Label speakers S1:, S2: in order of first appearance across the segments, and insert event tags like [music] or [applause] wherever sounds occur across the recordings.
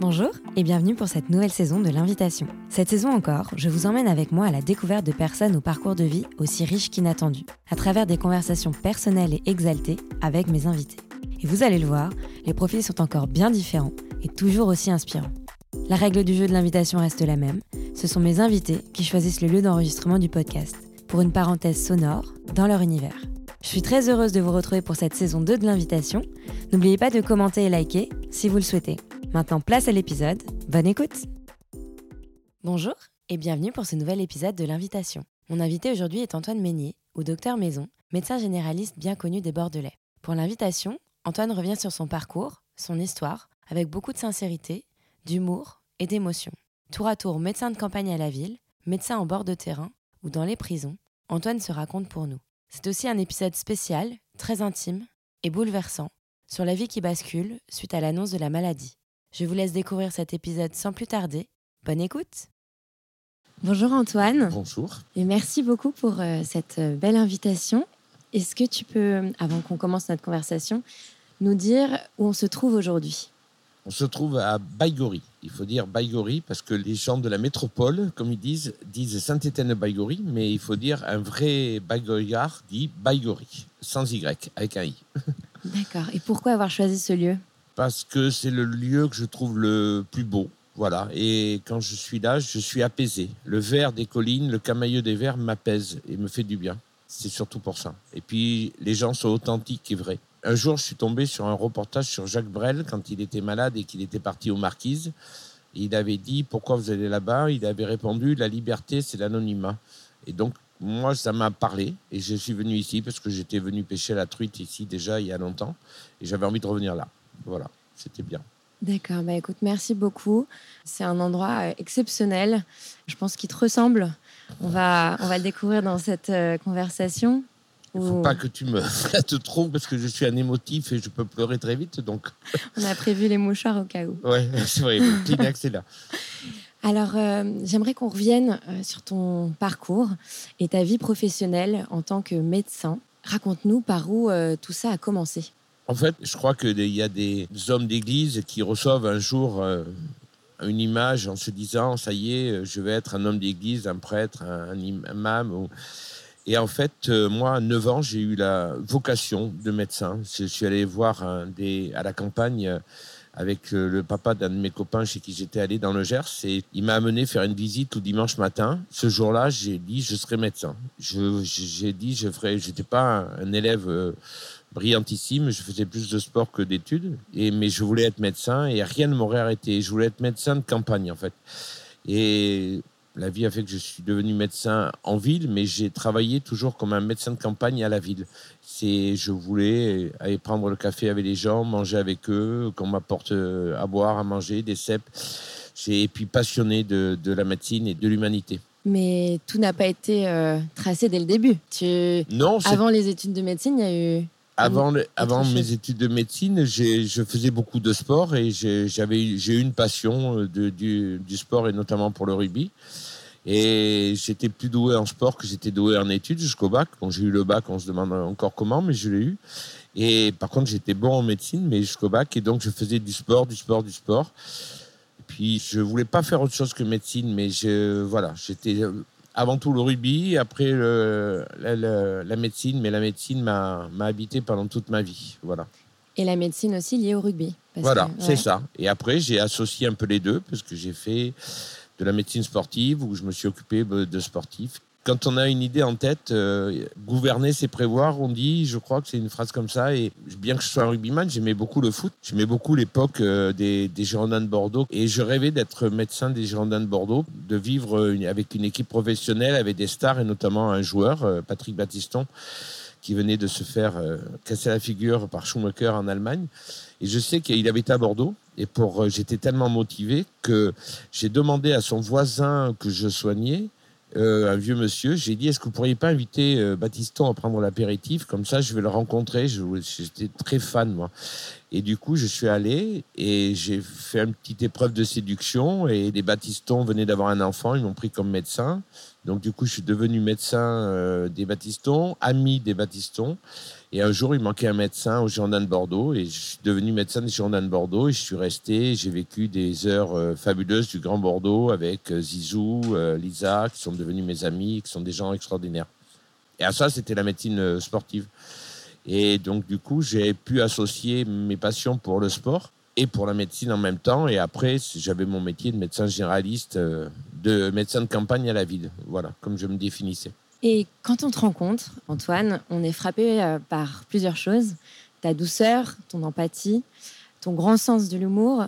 S1: Bonjour et bienvenue pour cette nouvelle saison de l'invitation. Cette saison encore, je vous emmène avec moi à la découverte de personnes au parcours de vie aussi riches qu'inattendus, à travers des conversations personnelles et exaltées avec mes invités. Et vous allez le voir, les profils sont encore bien différents et toujours aussi inspirants. La règle du jeu de l'invitation reste la même, ce sont mes invités qui choisissent le lieu d'enregistrement du podcast, pour une parenthèse sonore dans leur univers. Je suis très heureuse de vous retrouver pour cette saison 2 de l'invitation. N'oubliez pas de commenter et liker si vous le souhaitez. Maintenant, place à l'épisode. Bonne écoute Bonjour et bienvenue pour ce nouvel épisode de l'invitation. Mon invité aujourd'hui est Antoine Meignier, ou docteur Maison, médecin généraliste bien connu des Bordelais. Pour l'invitation, Antoine revient sur son parcours, son histoire, avec beaucoup de sincérité, d'humour et d'émotion. Tour à tour médecin de campagne à la ville, médecin en bord de terrain ou dans les prisons, Antoine se raconte pour nous. C'est aussi un épisode spécial, très intime et bouleversant, sur la vie qui bascule suite à l'annonce de la maladie. Je vous laisse découvrir cet épisode sans plus tarder. Bonne écoute Bonjour Antoine.
S2: Bonjour.
S1: Et merci beaucoup pour euh, cette euh, belle invitation. Est-ce que tu peux, avant qu'on commence notre conversation, nous dire où on se trouve aujourd'hui?
S2: On se trouve à Baïgori. Il faut dire Baïgori parce que les gens de la métropole, comme ils disent, disent Saint-Étienne-Baïgori, mais il faut dire un vrai Baïgorigard dit Baïgori, sans Y, avec un I. [laughs]
S1: D'accord. Et pourquoi avoir choisi ce lieu?
S2: Parce que c'est le lieu que je trouve le plus beau. Voilà. Et quand je suis là, je suis apaisé. Le vert des collines, le camailleux des verts m'apaise et me fait du bien. C'est surtout pour ça. Et puis, les gens sont authentiques et vrais. Un jour, je suis tombé sur un reportage sur Jacques Brel quand il était malade et qu'il était parti aux Marquises. Il avait dit Pourquoi vous allez là-bas? Il avait répondu La liberté, c'est l'anonymat. Et donc, moi, ça m'a parlé et je suis venu ici parce que j'étais venu pêcher la truite ici déjà il y a longtemps et j'avais envie de revenir là. Voilà, c'était bien.
S1: D'accord, bah écoute, merci beaucoup. C'est un endroit euh, exceptionnel. Je pense qu'il te ressemble. On va, on va le découvrir dans cette euh, conversation.
S2: Il ne faut pas que tu me [laughs] flattes trop parce que je suis un émotif et je peux pleurer très vite. Donc... [laughs]
S1: On a prévu les mouchoirs au cas où.
S2: Oui, [laughs] c'est vrai, le Kleenex est là.
S1: Alors, euh, j'aimerais qu'on revienne sur ton parcours et ta vie professionnelle en tant que médecin. Raconte-nous par où tout ça a commencé.
S2: En fait, je crois qu'il y a des hommes d'église qui reçoivent un jour euh, une image en se disant ça y est, je vais être un homme d'église, un prêtre, un, imam. Et en fait, euh, moi, à 9 ans, j'ai eu la vocation de médecin. Je suis allé voir à la campagne euh, avec le papa d'un de mes copains chez qui j'étais allé dans le Gers et il m'a amené faire une visite tout dimanche matin. Ce jour-là, j'ai dit je serai médecin. j'ai dit je ferai. J'étais pas un, élève brillantissime. Je faisais plus de sport que d'études. Et, mais je voulais être médecin et rien ne m'aurait arrêté. Je voulais être médecin de campagne, en fait. Et la vie a fait que je suis devenu médecin en ville, mais j'ai travaillé toujours comme un médecin de campagne à la ville. C'est, je voulais aller prendre le café avec les gens, manger avec eux, qu'on m'apporte euh, à boire, à manger, des cèpes. J'ai puis passionné de, de la médecine et de l'humanité.
S1: Mais tout n'a pas été euh, tracé dès le début. Tu... Non. Avant les études de médecine, il y a eu
S2: avant, avant mes études de médecine, je faisais beaucoup de sport et j'avais j'ai eu une passion euh, de, du, du, sport et notamment pour le rugby. Et j'étais plus doué en sport que j'étais doué en études jusqu'au bac. Bon, j'ai eu le bac, on se demande encore comment, mais je l'ai eu. Et par contre, j'étais bon en médecine, mais jusqu'au bac. Et donc, je faisais du sport, du sport, du sport. Et puis, je voulais pas faire autre chose que médecine, mais je, voilà, j'étais avant tout le rugby, après la, médecine, mais la médecine m'a habité pendant toute ma vie. Voilà.
S1: Et la médecine aussi liée au rugby.
S2: voilà, c'est ça. Et après, j'ai associé un peu les deux, parce que j'ai fait de la médecine sportive, où je me suis occupé de sportifs quand on a une idée en tête, euh, gouverner, c'est prévoir, on dit, je crois que c'est une phrase comme ça. Et bien que je sois un rugbyman, j'aimais beaucoup le foot. J'aimais beaucoup l'époque euh, des, des, Girondins de Bordeaux. Et je rêvais d'être médecin des Girondins de Bordeaux, de vivre avec une équipe professionnelle, avec des stars et notamment un joueur, euh, Patrick Battiston, qui venait de se faire casser la figure par Schumacher en Allemagne. Et je sais qu'il été à Bordeaux. Et pour, j'étais tellement motivé que j'ai demandé à son voisin que je soignais euh, un vieux monsieur. J'ai dit, est-ce que vous pourriez pas inviter euh, Baptiston à prendre l'apéritif? Comme ça, je vais le rencontrer. J'étais très fan, moi. Et du coup, je suis allé et j'ai fait une petite épreuve de séduction. Et les Baptistons venaient d'avoir un enfant. Ils m'ont pris comme médecin. Donc, du coup, je suis devenu médecin euh, des Baptistons, ami des Baptistons. Et un jour, il manquait un médecin au Girondin de Bordeaux et je suis devenu médecin du Girondin de Bordeaux et je suis resté. J'ai vécu des heures euh, fabuleuses du Grand Bordeaux avec euh, Zizou, euh, Lisa, qui sont devenus mes amis, qui sont des gens extraordinaires. Et à ça, c'était la médecine sportive. Et donc, du coup, j'ai pu associer mes passions pour le sport et pour la médecine en même temps. Et après, j'avais mon métier de médecin généraliste, de médecin de campagne à la ville. Voilà, comme je me définissais.
S1: Et quand on te rencontre, Antoine, on est frappé euh, par plusieurs choses. Ta douceur, ton empathie, ton grand sens de l'humour.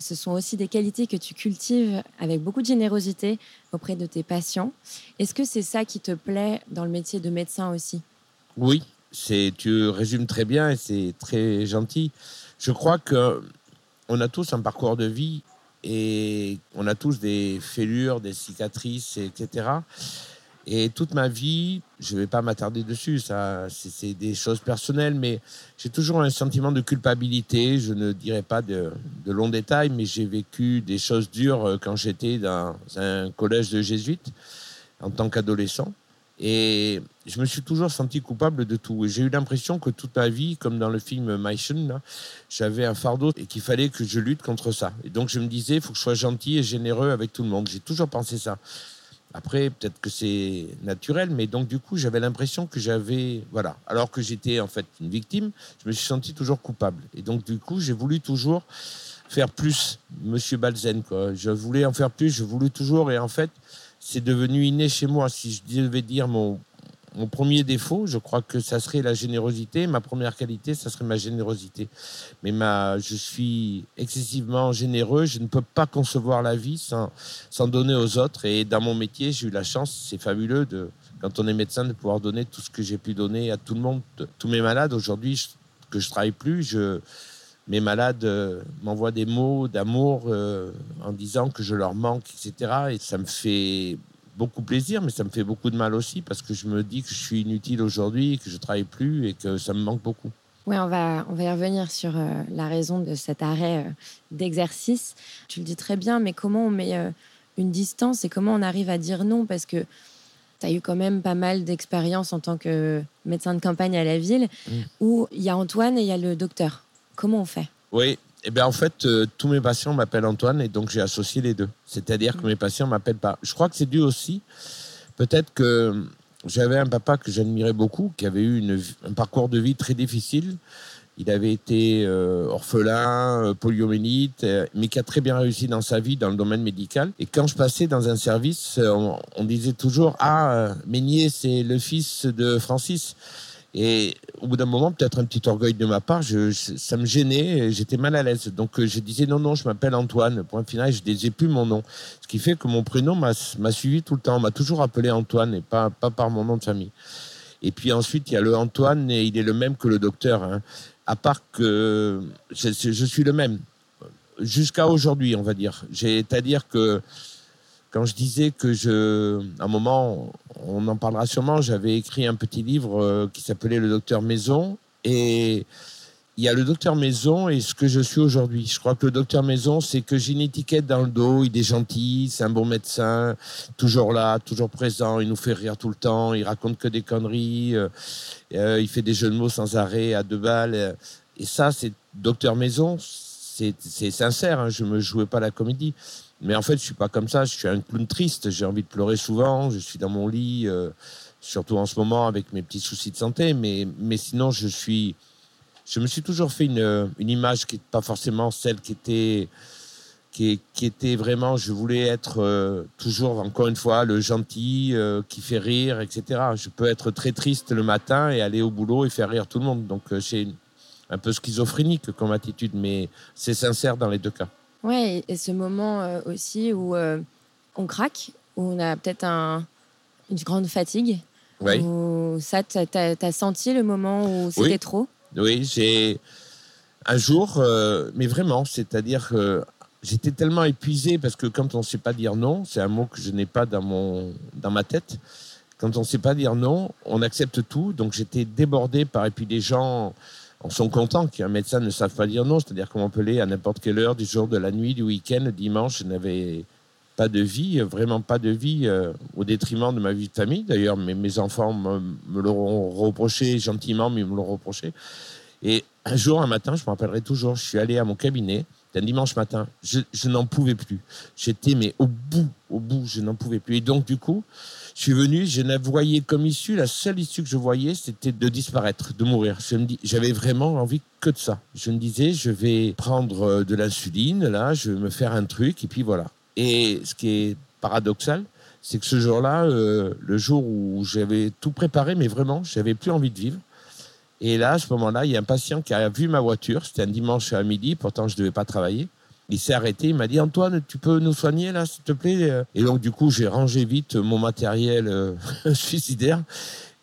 S1: Ce sont aussi des qualités que tu cultives avec beaucoup de générosité auprès de tes patients. Est-ce que c'est ça qui te plaît dans le métier de médecin aussi?
S2: Oui, tu résumes très bien et c'est très gentil. Je crois que on a tous un parcours de vie et on a tous des fêlures, des cicatrices, etc. Et toute ma vie, je ne vais pas m'attarder dessus, ça, c'est des choses personnelles, mais j'ai toujours un sentiment de culpabilité. Je ne dirai pas de, de longs détails, mais j'ai vécu des choses dures euh, quand j'étais dans un collège de jésuites en tant qu'adolescent. Et je me suis toujours senti coupable de tout. Et j'ai eu l'impression que toute ma vie, comme dans le film My j'avais un fardeau et qu'il fallait que je lutte contre ça. Et donc je me disais, il faut que je sois gentil et généreux avec tout le monde. J'ai toujours pensé ça. Après, peut-être que c'est naturel, mais donc du coup, j'avais l'impression que j'avais, voilà, alors que j'étais en fait une victime, je me suis senti toujours coupable. Et donc du coup, j'ai voulu toujours faire plus, Monsieur Balzen, quoi. Je voulais en faire plus, je voulais toujours, et en fait, c'est devenu inné chez moi. Si je devais dire mon mon premier défaut, je crois que ça serait la générosité. Ma première qualité, ça serait ma générosité. Mais ma, je suis excessivement généreux. Je ne peux pas concevoir la vie sans, sans donner aux autres. Et dans mon métier, j'ai eu la chance, c'est fabuleux, de, quand on est médecin, de pouvoir donner tout ce que j'ai pu donner à tout le monde. Tous mes malades, aujourd'hui, que je travaille plus, je, mes malades euh, m'envoient des mots d'amour euh, en disant que je leur manque, etc. Et ça me fait beaucoup plaisir, mais ça me fait beaucoup de mal aussi parce que je me dis que je suis inutile aujourd'hui, que je travaille plus et que ça me manque beaucoup.
S1: Oui, on va, on va y revenir sur euh, la raison de cet arrêt euh, d'exercice. Tu le dis très bien, mais comment on met euh, une distance et comment on arrive à dire non? Parce que tu as eu quand même pas mal d'expérience en tant que médecin de campagne à la ville, mmh. où il y a Antoine et il y a le docteur. Comment on fait?
S2: Oui, eh bien, en fait, euh, tous mes patients m'appellent Antoine et donc j'ai associé les deux. C'est-à-dire que mm. mes patients m'appellent pas. Je crois que c'est dû aussi, peut-être que j'avais un papa que j'admirais beaucoup, qui avait eu une, un parcours de vie très difficile. Il avait été euh, orphelin, euh, poliomélite, mais qui a très bien réussi dans sa vie dans le domaine médical. Et quand je passais dans un service, on, on disait toujours Ah, Meignier, c'est le fils de Francis. Et au bout d'un moment, peut-être un petit orgueil de ma part, ça me gênait, j'étais mal à l'aise. Donc euh, je disais non, non, je m'appelle Antoine. Point final, je ne disais plus mon nom. Ce qui fait que mon prénom m'a suivi tout le temps. On m'a toujours appelé Antoine et pas, pas par mon nom de famille. Et puis ensuite, il y a le Antoine et il est le même que le docteur. Hein. À part que je, je suis le même. Jusqu'à aujourd'hui, on va dire. C'est-à-dire que quand je disais que je, un moment, on en parlera sûrement, j'avais écrit un petit livre euh, qui s'appelait Le Docteur Maison. Et il y a le Docteur Maison et ce que je suis aujourd'hui. Je crois que le Docteur Maison, c'est que j'ai une étiquette dans le dos, il est gentil, c'est un bon médecin, toujours là, toujours présent, il nous fait rire tout le temps, il raconte que des conneries, euh, euh, il fait des jeux de mots sans arrêt à deux balles. Et ça, c'est Docteur Maison, c'est sincère, hein, je ne me jouais pas la comédie. Mais en fait, je suis pas comme ça. Je suis un clown triste. J'ai envie de pleurer souvent. Je suis dans mon lit, euh, surtout en ce moment avec mes petits soucis de santé. Mais, mais sinon, je suis. Je me suis toujours fait une, une image qui n'est pas forcément celle qui était, qui, qui, était vraiment. Je voulais être euh, toujours, encore une fois, le gentil euh, qui fait rire, etc. Je peux être très triste le matin et aller au boulot et faire rire tout le monde. Donc, c'est un peu schizophrénique comme attitude, mais c'est sincère dans les deux cas.
S1: Ouais, et ce moment euh, aussi où euh, on craque, où on a peut-être un, une grande fatigue.
S2: Oui.
S1: ça, tu as, senti le moment où c'était trop?
S2: Oui, j'ai un jour, euh, mais vraiment, c'est-à-dire que j'étais tellement épuisé parce que quand on ne sait pas dire non, c'est un mot que je n'ai pas dans, mon, dans ma tête. Quand on ne sait pas dire non, on accepte tout. Donc j'étais débordé par, et puis des gens sont contents qu'un médecin ne sache pas dire non, c'est-à-dire qu'on peut à n'importe quelle heure du jour, de la nuit, du week-end, dimanche. Je n'avais pas de vie, vraiment pas de vie, au détriment de ma vie de famille. D'ailleurs, mes, mes enfants me, me l'auront reproché gentiment, mais ils me l'ont reproché. Et un jour, un matin, je me rappellerai toujours, je suis allé à mon cabinet, un dimanche matin, je, je n'en pouvais plus. J'étais, mais au bout, au bout, je n'en pouvais plus. Et donc, du coup, je suis venu, je ne voyais comme issue, la seule issue que je voyais, c'était de disparaître, de mourir. J'avais vraiment envie que de ça. Je me disais, je vais prendre euh, de l'insuline, là, je vais me faire un truc, et puis voilà. Et ce qui est paradoxal, c'est que ce jour-là, euh, le jour où j'avais tout préparé, mais vraiment, j'avais plus envie de vivre. Et là, à ce moment-là, il y a un patient qui a vu ma voiture. C'était un dimanche à midi, pourtant je ne devais pas travailler. Il s'est arrêté, il m'a dit Antoine, tu peux nous soigner là, s'il te plaît? Et donc, du coup, j'ai rangé vite mon matériel euh, [laughs] suicidaire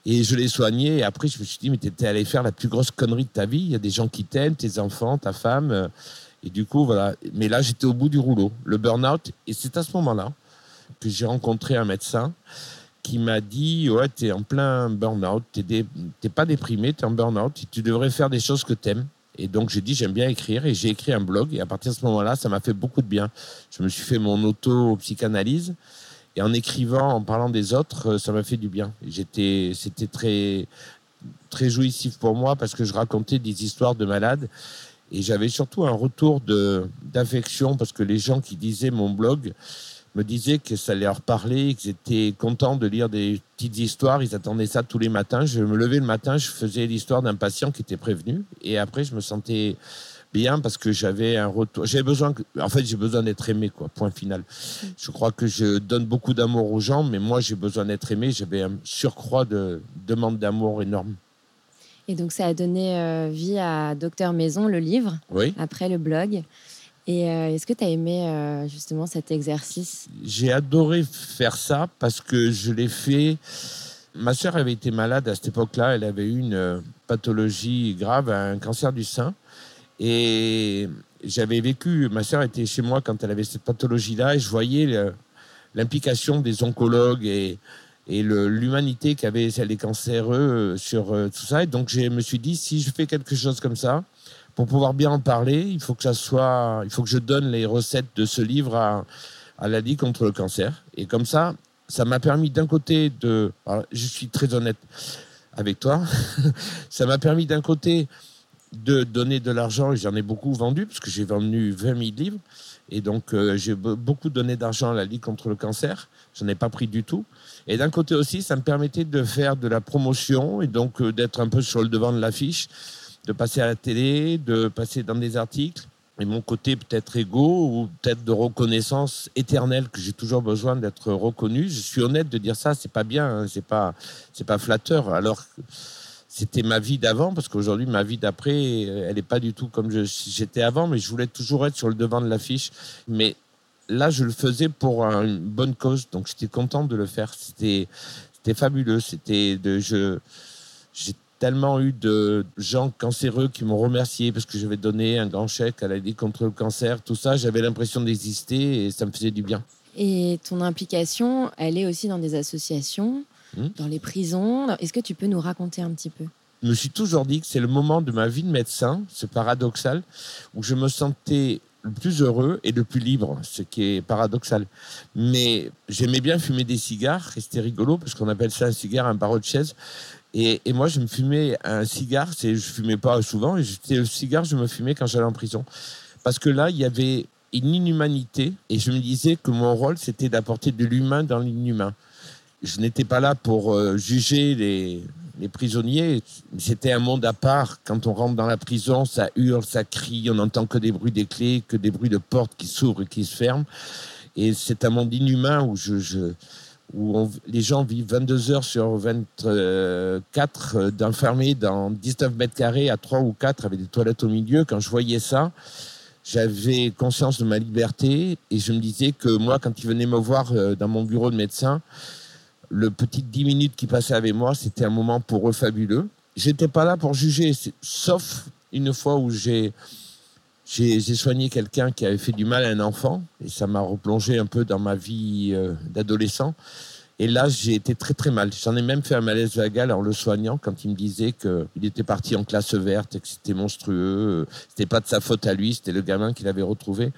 S2: et je l'ai soigné. Et après, je me suis dit Mais t'étais allé faire la plus grosse connerie de ta vie. Il y a des gens qui t'aiment, tes enfants, ta femme. Et du coup, voilà. Mais là, j'étais au bout du rouleau, le burn-out. Et c'est à ce moment-là que j'ai rencontré un médecin qui m'a dit Ouais, tu es en plein burn-out, tu n'es pas déprimé, tu es en burn-out, tu devrais faire des choses que tu aimes. Et donc j'ai dit J'aime bien écrire et j'ai écrit un blog. Et à partir de ce moment-là, ça m'a fait beaucoup de bien. Je me suis fait mon auto-psychanalyse. Et en écrivant, en parlant des autres, ça m'a fait du bien. J'étais, c'était très, très jouissif pour moi parce que je racontais des histoires de malades et j'avais surtout un retour de, d'affection parce que les gens qui disaient mon blog, me disaient que ça leur parlait, qu'ils étaient contents de lire des petites histoires. Ils attendaient ça tous les matins. Je me levais le matin, je faisais l'histoire d'un patient qui était prévenu. Et après, je me sentais bien parce que j'avais un retour. J'avais besoin, en fait, j'ai besoin d'être aimé, quoi. Point final. Je crois que je donne beaucoup d'amour aux gens, mais moi, j'ai besoin d'être aimé. J'avais un surcroît de demande d'amour énorme.
S1: Et donc, ça a donné euh, vie à Docteur Maison, le livre,
S2: oui.
S1: après le blog. Et euh, est-ce que tu as aimé euh, justement cet exercice?
S2: J'ai adoré faire ça parce que je l'ai fait. Ma sœur avait été malade à cette époque-là. Elle avait eu une euh, pathologie grave, un cancer du sein. Et j'avais vécu, ma sœur était chez moi quand elle avait cette pathologie-là et je voyais l'implication des oncologues et, et l'humanité qu'avaient les cancéreux sur tout ça. Et donc je me suis dit, si je fais quelque chose comme ça, pour pouvoir bien en parler, il faut que ça soit, il faut que je donne les recettes de ce livre à, la Ligue contre le cancer. Et comme ça, ça m'a permis d'un côté de, je suis très honnête avec toi, [laughs] ça m'a permis d'un côté de donner de l'argent, et j'en ai beaucoup vendu, parce que j'ai vendu 20 000 livres, et donc euh, j'ai beaucoup donné d'argent à la Ligue contre le cancer, j'en ai pas pris du tout. Et d'un côté aussi, ça me permettait de faire de la promotion, et donc euh, d'être un peu sur le devant de l'affiche, de passer à la télé, de passer dans des articles. Et mon côté peut-être égo ou peut-être de reconnaissance éternelle que j'ai toujours besoin d'être reconnu. Je suis honnête de dire ça, c'est pas bien, hein, c'est pas c'est pas flatteur. Alors c'était ma vie d'avant parce qu'aujourd'hui ma vie d'après, elle n'est pas du tout comme j'étais avant, mais je voulais toujours être sur le devant de l'affiche. Mais là, je le faisais pour une bonne cause, donc j'étais content de le faire. C'était c'était fabuleux. C'était de je tellement eu de gens cancéreux qui m'ont remercié parce que j'avais donné un grand chèque à la Ligue contre le cancer, tout ça. J'avais l'impression d'exister et ça me faisait du bien.
S1: Et ton implication, elle est aussi dans des associations, hmm? dans les prisons. Est-ce que tu peux nous raconter un petit peu?
S2: Je me suis toujours dit que c'est le moment de ma vie de médecin, c'est paradoxal, où je me sentais le plus heureux et le plus libre, ce qui est paradoxal. Mais j'aimais bien fumer des cigares, et c'était rigolo, parce qu'on appelle ça un cigare, un barreau de chaise. Et, moi, je me fumais un cigare, c'est, je fumais pas souvent, et le cigare, je me fumais quand j'allais en prison. Parce que là, il y avait une inhumanité, et je me disais que mon rôle, c'était d'apporter de l'humain dans l'inhumain. Je n'étais pas là pour euh, juger les, les prisonniers. C'était un monde à part. Quand on rentre dans la prison, ça hurle, ça crie, on n'entend que des bruits des clés, que des bruits de portes qui s'ouvrent et qui se ferment. Et c'est un monde inhumain où je, je où les gens vivent 22 heures sur 24 euh, d'enfermés dans 19 mètres carrés à 3 ou 4 avec des toilettes au milieu. Quand je voyais ça, j'avais conscience de ma liberté et je me disais que moi, quand ils venaient me voir euh, dans mon bureau de médecin, le petit 10 minutes qui passaient avec moi, c'était un moment pour eux fabuleux. J'étais pas là pour juger, sauf une fois où j'ai j'ai soigné quelqu'un qui avait fait du mal à un enfant et ça m'a replongé un peu dans ma vie euh, d'adolescent. Et là, j'ai été très très mal. J'en ai même fait un malaise vagal en le soignant quand il me disait qu'il était parti en classe verte et que c'était monstrueux. C'était pas de sa faute à lui, c'était le gamin qu'il avait retrouvé.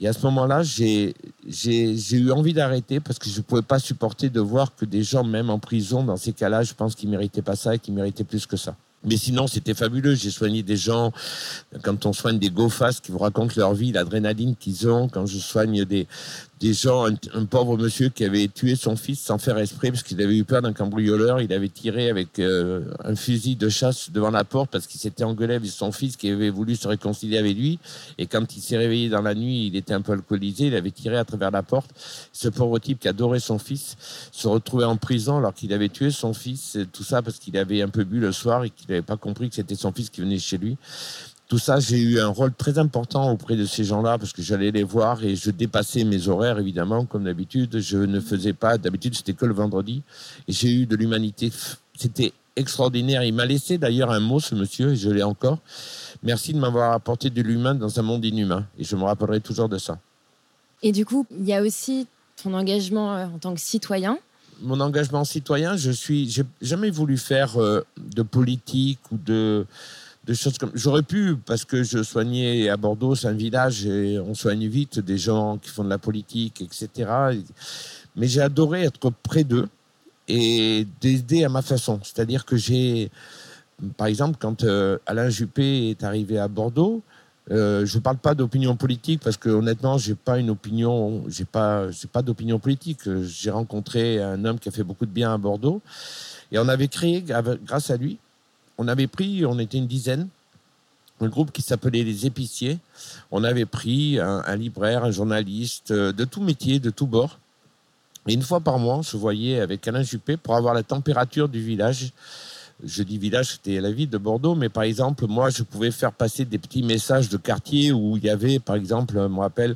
S2: Et à ce moment-là, j'ai eu envie d'arrêter parce que je pouvais pas supporter de voir que des gens, même en prison, dans ces cas-là, je pense qu'ils méritaient pas ça et qu'ils méritaient plus que ça. Mais sinon, c'était fabuleux. J'ai soigné des gens, quand on soigne des go-fast qui vous racontent leur vie, l'adrénaline qu'ils ont, quand je soigne des, des gens, un, pauvre monsieur qui avait tué son fils sans faire esprit parce qu'il avait eu peur d'un cambrioleur. Il avait tiré avec euh, un fusil de chasse devant la porte parce qu'il s'était engueulé avec son fils qui avait voulu se réconcilier avec lui. Et quand il s'est réveillé dans la nuit, il était un peu alcoolisé. Il avait tiré à travers la porte. Ce pauvre type qui adorait son fils se retrouvait en prison alors qu'il avait tué son fils. Tout ça parce qu'il avait un peu bu le soir et qu'il n'avait pas compris que c'était son fils qui venait chez lui tout ça, j'ai eu un rôle très important auprès de ces gens-là parce que j'allais les voir et je dépassais mes horaires, évidemment, comme d'habitude. Je ne faisais pas, d'habitude, c'était que le vendredi. Et j'ai eu de l'humanité. C'était extraordinaire. Il m'a laissé d'ailleurs un mot, ce monsieur, et je l'ai encore. Merci de m'avoir apporté de l'humain dans un monde inhumain. Et je me rappellerai toujours de ça.
S1: Et du coup, il y a aussi ton engagement euh, en tant que citoyen.
S2: Mon engagement citoyen, je suis, j'ai jamais voulu faire euh, de politique ou de J'aurais pu, parce que je soignais à Bordeaux, c'est un village et on soigne vite des gens qui font de la politique, etc. Mais j'ai adoré être près d'eux et d'aider à ma façon. C'est-à-dire que j'ai, par exemple, quand euh, Alain Juppé est arrivé à Bordeaux, euh, je ne parle pas d'opinion politique parce que honnêtement, j'ai pas une opinion, j'ai pas, j'ai pas d'opinion politique. J'ai rencontré un homme qui a fait beaucoup de bien à Bordeaux et on avait créé, grâce à lui, on avait pris, on était une dizaine, un groupe qui s'appelait les épiciers. On avait pris un, libraire, un journaliste, euh, de tout métier, de tout bord. Et une fois par mois, on se voyait avec Alain Juppé pour avoir la température du village. Je dis village, c'était la ville de Bordeaux, mais par exemple, moi, je pouvais faire passer des petits messages de quartier où il y avait, par exemple, je me rappelle,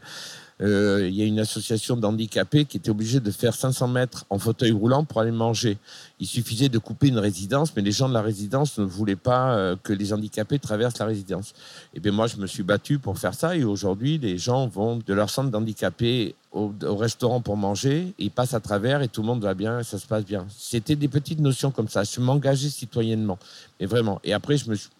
S2: euh, il y a une association d'handicapés qui était obligée de faire 500 mètres en fauteuil roulant pour aller manger. Il suffisait de couper une résidence, mais les gens de la résidence ne voulaient pas euh, que les handicapés traversent la résidence. Et eh bien moi, je me suis battu pour faire ça, et aujourd'hui, les gens vont de leur centre d'handicapés au, restaurant pour manger, ils passent à travers et tout le monde va bien, et ça se passe bien. C'était des petites notions comme ça. Je m'engageais citoyennement, mais vraiment. Et après,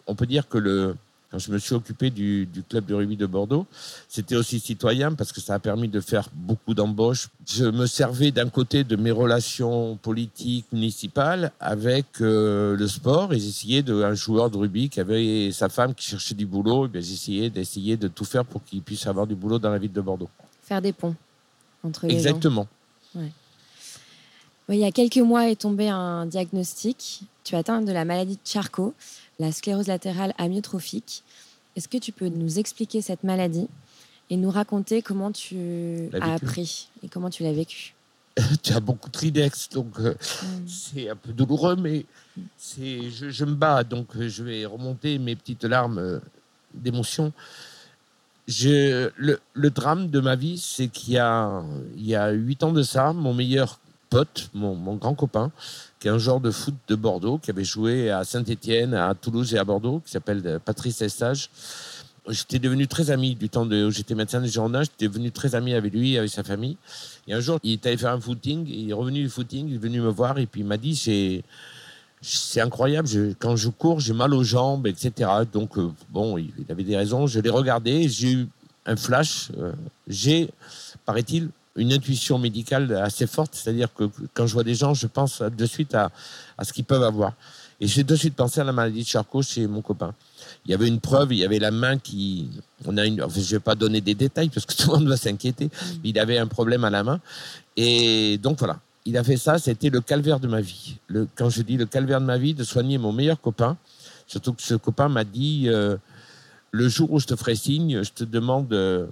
S2: on peut dire que le quand je me suis occupé du, club de rugby de Bordeaux, c'était aussi citoyen parce que ça a permis de faire beaucoup d'embauches. Je me servais d'un côté de mes relations politiques municipales avec euh, le sport et j'essayais de un joueur de rugby qui avait sa femme qui cherchait du boulot, et j'essayais d'essayer de tout faire pour qu'il puisse avoir du boulot dans la ville de Bordeaux.
S1: Faire des ponts entre les
S2: Exactement.
S1: il y a quelques mois est tombé un diagnostic. Tu atteins de la maladie de Charcot la sclérose latérale amyotrophique. Est-ce que tu peux nous expliquer cette maladie et nous raconter comment tu as appris et comment tu l'as vécu? [laughs]
S2: Tu as beaucoup de tridex, donc euh, mm. c'est un peu douloureux, mais c'est, je, me bats, donc euh, je vais remonter mes petites larmes euh, d'émotion. Je, le, le, drame de ma vie, c'est qu'il y a, il y a 8 ans de ça, mon meilleur mon, grand copain, qui est un joueur de foot de Bordeaux, qui avait joué à Saint-Étienne, à Toulouse et à Bordeaux, qui s'appelle euh, Patrice Estage. J'étais devenu très ami du temps où j'étais médecin de Girondins, j'étais devenu très ami avec lui, avec sa famille. Et un jour, il est allé faire un footing, il est revenu du footing, il est venu me voir et puis il m'a dit c'est c'est incroyable, quand je cours, j'ai mal aux jambes, etc. Donc, euh, bon, il, avait des raisons. Je l'ai regardé, j'ai eu un flash. Euh, j'ai, paraît-il, une intuition médicale assez forte, c'est-à-dire que quand je vois des gens, je pense de suite à, à ce qu'ils peuvent avoir. Et j'ai de suite pensé à la maladie de Charcot chez mon copain. Il y avait une preuve, il y avait la main qui. On a une, je ne vais pas donner des détails parce que [laughs] tout le monde va s'inquiéter. Mm. Il avait un problème à la main. Et donc voilà, il a fait ça, c'était le calvaire de ma vie. Le, quand je dis le calvaire de ma vie, de soigner mon meilleur copain, surtout que ce copain m'a dit euh, le jour où je te ferai signe, je te demande. Euh,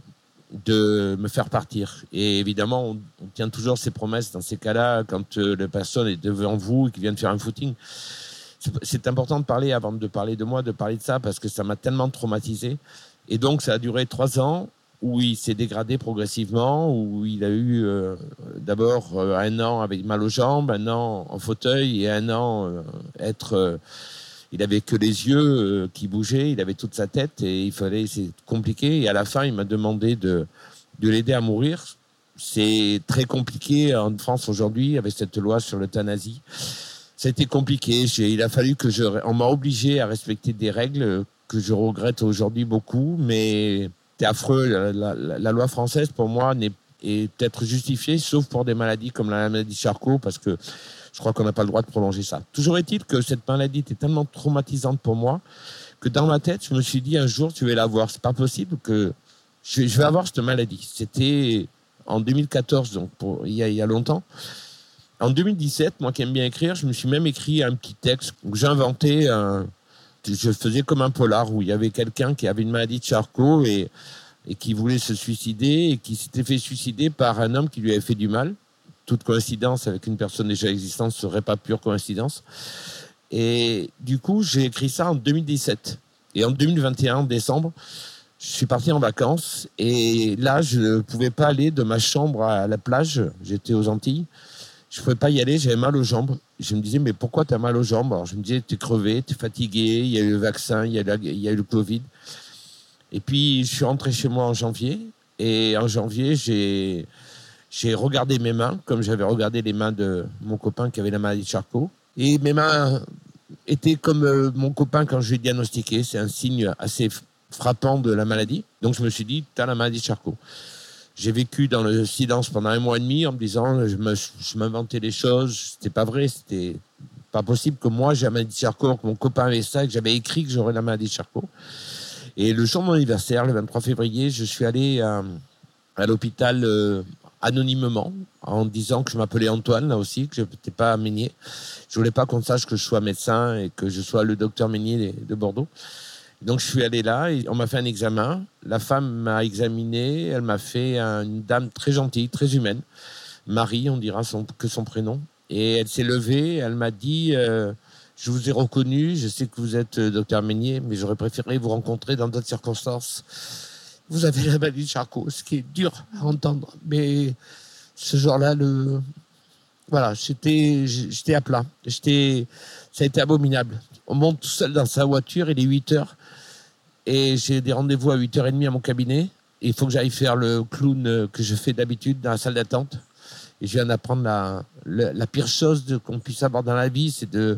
S2: de me faire partir. Et évidemment, on, tient toujours ses promesses dans ces cas-là, quand euh, la personne est devant vous et qu'il vient de faire un footing. C'est important de parler avant de parler de moi, de parler de ça, parce que ça m'a tellement traumatisé. Et donc, ça a duré trois ans où il s'est dégradé progressivement, où il a eu euh, d'abord euh, un an avec mal aux jambes, un an en fauteuil et un an être il avait que les yeux euh, qui bougeaient, il avait toute sa tête et il fallait, c'est compliqué. Et à la fin, il m'a demandé de, de l'aider à mourir. C'est très compliqué en France aujourd'hui avec cette loi sur l'euthanasie. Été compliqué. Il a fallu que je. On m'a obligé à respecter des règles que je regrette aujourd'hui beaucoup, mais c'est affreux. La, loi française, pour moi, n'est est peut-être justifiée, sauf pour des maladies comme la maladie Charcot, parce que je crois qu'on n'a pas le droit de prolonger ça. Toujours est-il que cette maladie était tellement traumatisante pour moi que dans ma tête, je me suis dit un jour, tu vas l'avoir. C'est pas possible que je, vais avoir cette maladie. C'était en 2014, donc il, y a, longtemps. En 2017, moi qui aime bien écrire, je me suis même écrit un petit texte où j'ai inventé un, je faisais comme un polar où il y avait quelqu'un qui avait une maladie de Charcot et qui voulait se suicider et qui s'était fait suicider par un homme qui lui avait fait du mal. Toute coïncidence avec une personne déjà existante ne serait pas pure coïncidence. Et du coup, j'ai écrit ça en 2017. Et en 2021, en décembre, je suis parti en vacances. Et là, je ne pouvais pas aller de ma chambre à la plage. J'étais aux Antilles. Je ne pouvais pas y aller, j'avais mal aux jambes. Je me disais, mais pourquoi tu as mal aux jambes? Alors je me disais, tu es crevé, tu es fatigué, il y a eu le vaccin, il y il y a eu le Covid. Et puis, je suis rentré chez moi en janvier. Et en janvier, j'ai, j'ai regardé mes mains, comme j'avais regardé les mains de mon copain qui avait la maladie de Charcot. Et mes mains étaient comme euh, mon copain quand je l'ai diagnostiqué. C'est un signe assez frappant de la maladie. Donc je me suis dit, tu as la maladie de Charcot. J'ai vécu dans le silence pendant un mois et demi en me disant, je m'inventais des choses. C'était pas vrai, c'était pas possible que moi j'ai la maladie de Charcot, que mon copain avait ça, que j'avais écrit que j'aurais la maladie de Charcot. Et le jour de mon anniversaire, le 23 février, je suis allé à, à l'hôpital euh, anonymement en disant que je m'appelais Antoine là aussi, que je n'étais pas Meunier. Je voulais pas qu'on sache que je sois médecin et que je sois le docteur Meunier de Bordeaux. Donc je suis allé là et on m'a fait un examen. La femme m'a examiné, elle m'a fait une dame très gentille, très humaine, Marie, on dira son, que son prénom. Et elle s'est levée, elle m'a dit euh, Je vous ai reconnu, je sais que vous êtes euh, docteur Meunier, mais j'aurais préféré vous rencontrer dans d'autres circonstances vous avez la maladie de Charcot, ce qui est dur à entendre. Mais ce jour-là, le... voilà, j'étais, à plat. Ça a été abominable. On monte tout seul dans sa voiture, il est 8 heures. Et j'ai des rendez-vous à 8h30 à mon cabinet. il faut que j'aille faire le clown que je fais d'habitude dans la salle d'attente. Et je viens d'apprendre la, la, pire chose qu'on puisse avoir dans la vie, c'est de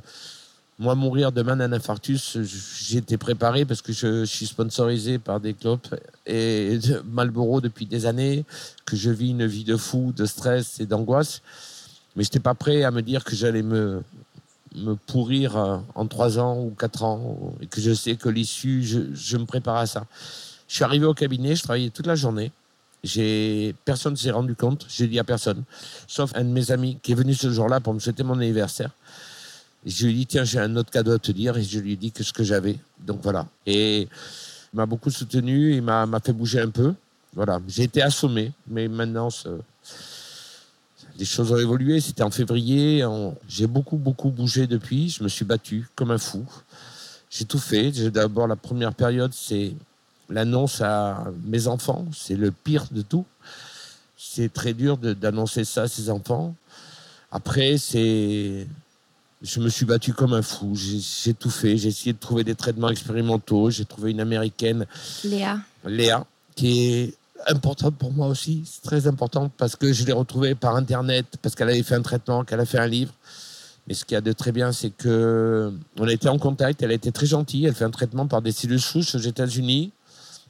S2: moi, mourir demain d'un infarctus, été préparé parce que je, suis sponsorisé par des clopes et de Marlboro depuis des années, que je vis une vie de fou, de stress et d'angoisse. Mais je n'étais pas prêt à me dire que j'allais me, me pourrir euh, en trois ans ou quatre ans et que je sais que l'issue, je, je, me prépare à ça. Je suis arrivé au cabinet, je travaillais toute la journée. J'ai personne s'est rendu compte, j'ai dit à personne, sauf un de mes amis qui est venu ce jour-là pour me souhaiter mon anniversaire je lui ai dit, tiens, j'ai un autre cadeau à te dire. Et je lui ai dit que ce que j'avais. Donc voilà. Et il m'a beaucoup soutenu. Il m'a fait bouger un peu. Voilà. J'ai été assommé. Mais maintenant, les choses ont évolué. C'était en février. J'ai beaucoup, beaucoup bougé depuis. Je me suis battu comme un fou. J'ai tout fait. D'abord, la première période, c'est l'annonce à mes enfants. C'est le pire de tout. C'est très dur d'annoncer ça à ses enfants. Après, c'est je me suis battu comme un fou. J'ai tout fait. J'ai essayé de trouver des traitements expérimentaux. J'ai trouvé une américaine.
S1: Léa.
S2: Léa, qui est importante pour moi aussi. C'est très important parce que je l'ai retrouvée par Internet, parce qu'elle avait fait un traitement, qu'elle a fait un livre. Mais ce qu'il y a de très bien, c'est que on a été en contact. Elle a été très gentille. Elle fait un traitement par des cellules souches aux États-Unis.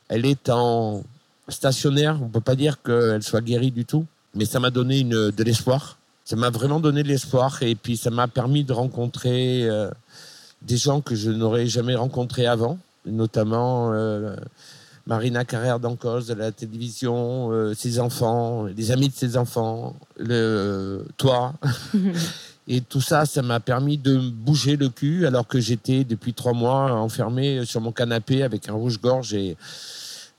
S2: Elle est en stationnaire. On peut pas dire qu'elle soit guérie du tout, mais ça m'a donné une, de l'espoir ça m'a vraiment donné de l'espoir et puis ça m'a permis de rencontrer euh, des gens que je n'aurais jamais rencontrés avant, notamment euh, Marina Carrère d'Ancos de la télévision, euh, ses enfants, les amis de ses enfants, le, toi. [laughs] et tout ça, ça m'a permis de bouger le cul alors que j'étais depuis trois mois enfermé sur mon canapé avec un rouge-gorge et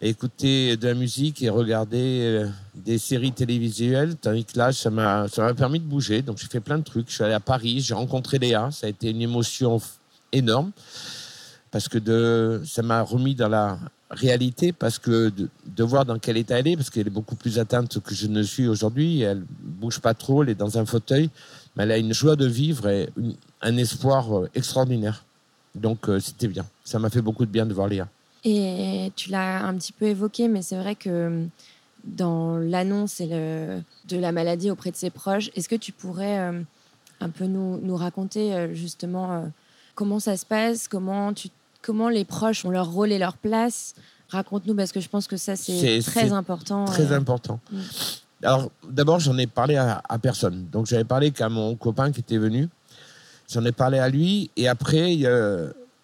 S2: écouter de la musique et regarder euh, des séries télévisuelles. Tandis que là, ça m'a, permis de bouger. Donc, j'ai fait plein de trucs. Je suis allé à Paris, j'ai rencontré Léa. Ça a été une émotion énorme parce que ça m'a remis dans la réalité parce que de, voir dans quel état elle est, parce qu'elle est beaucoup plus atteinte que je ne suis aujourd'hui. Elle bouge pas trop, elle est dans un fauteuil, mais elle a une joie de vivre et un espoir euh, extraordinaire. Donc, euh, c'était bien. Ça m'a fait beaucoup de bien de voir Léa.
S1: Et tu l'as un petit peu évoqué, mais c'est vrai que dans l'annonce de la maladie auprès de ses proches. Est-ce que tu pourrais un peu nous, nous raconter justement comment ça se passe, comment, tu, comment les proches ont leur rôle et leur place? Raconte-nous parce que je pense que ça c'est très important.
S2: Très important. Mm. Alors d'abord j'en ai parlé à, à personne. Donc j'avais parlé qu'à mon copain qui était venu. J'en ai parlé à lui et après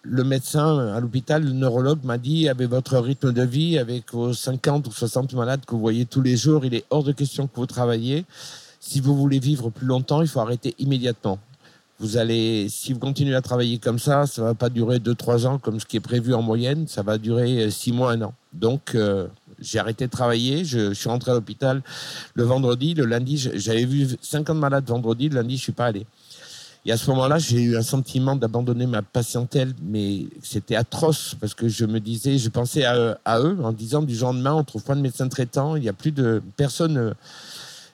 S2: le médecin à l'hôpital, le neurologue m'a dit avec votre rythme de vie, avec vos 50 ou 60 malades que vous voyez tous les jours, il est hors de question que vous travailliez. Si vous voulez vivre plus longtemps, il faut arrêter immédiatement. Vous allez, si vous continuez à travailler comme ça, ça va pas durer 2-3 ans comme ce qui est prévu en moyenne, ça va durer 6 mois, un an. Donc, euh, j'ai arrêté de travailler, je, suis rentré à l'hôpital le vendredi, le lundi, j'avais vu 50 malades vendredi, le lundi, je suis pas allé. Et à ce moment-là, j'ai eu un sentiment d'abandonner ma patientèle, mais c'était atroce parce que je me disais, je pensais à, eux en disant du jour lendemain, on trouve pas de médecin traitant, il y a plus de personnes,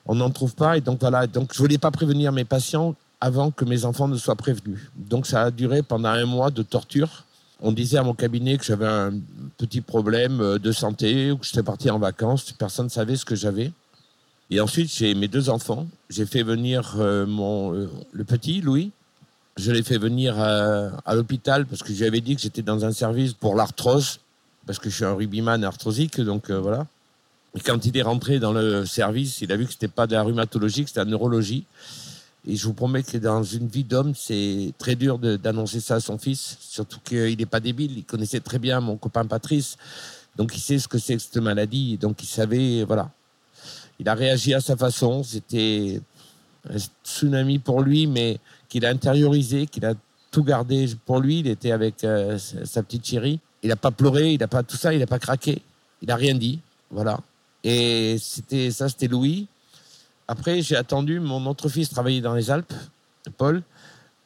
S2: on n'en trouve pas. Et donc voilà, donc je voulais pas prévenir mes patients avant que mes enfants ne soient prévenus. Donc ça a duré pendant un mois de torture. On disait à mon cabinet que j'avais un petit problème de santé ou que j'étais parti en vacances. Personne ne savait ce que j'avais. Et ensuite, j'ai mes deux enfants. J'ai fait venir euh, mon, euh, le petit, Louis. Je l'ai fait venir à, à l'hôpital parce que j'avais dit que j'étais dans un service pour l'arthrose, parce que je suis un rugbyman arthrosique, donc euh, voilà. Et quand il est rentré dans le service, il a vu que c'était pas de la rhumatologie, que c'était la neurologie. Et je vous promets que dans une vie d'homme, c'est très dur d'annoncer ça à son fils, surtout qu'il n'est pas débile. Il connaissait très bien mon copain Patrice, donc il sait ce que c'est que cette maladie, donc il savait, voilà il a réagi à sa façon. C'était un tsunami pour lui, mais qu'il a intériorisé, qu'il a tout gardé pour lui. Il était avec euh, sa petite chérie. Il n'a pas pleuré, il n'a pas tout ça, il n'a pas craqué. Il n'a rien dit. Voilà. Et c'était ça, c'était Louis. Après, j'ai attendu. Mon autre fils travaillait dans les Alpes, Paul.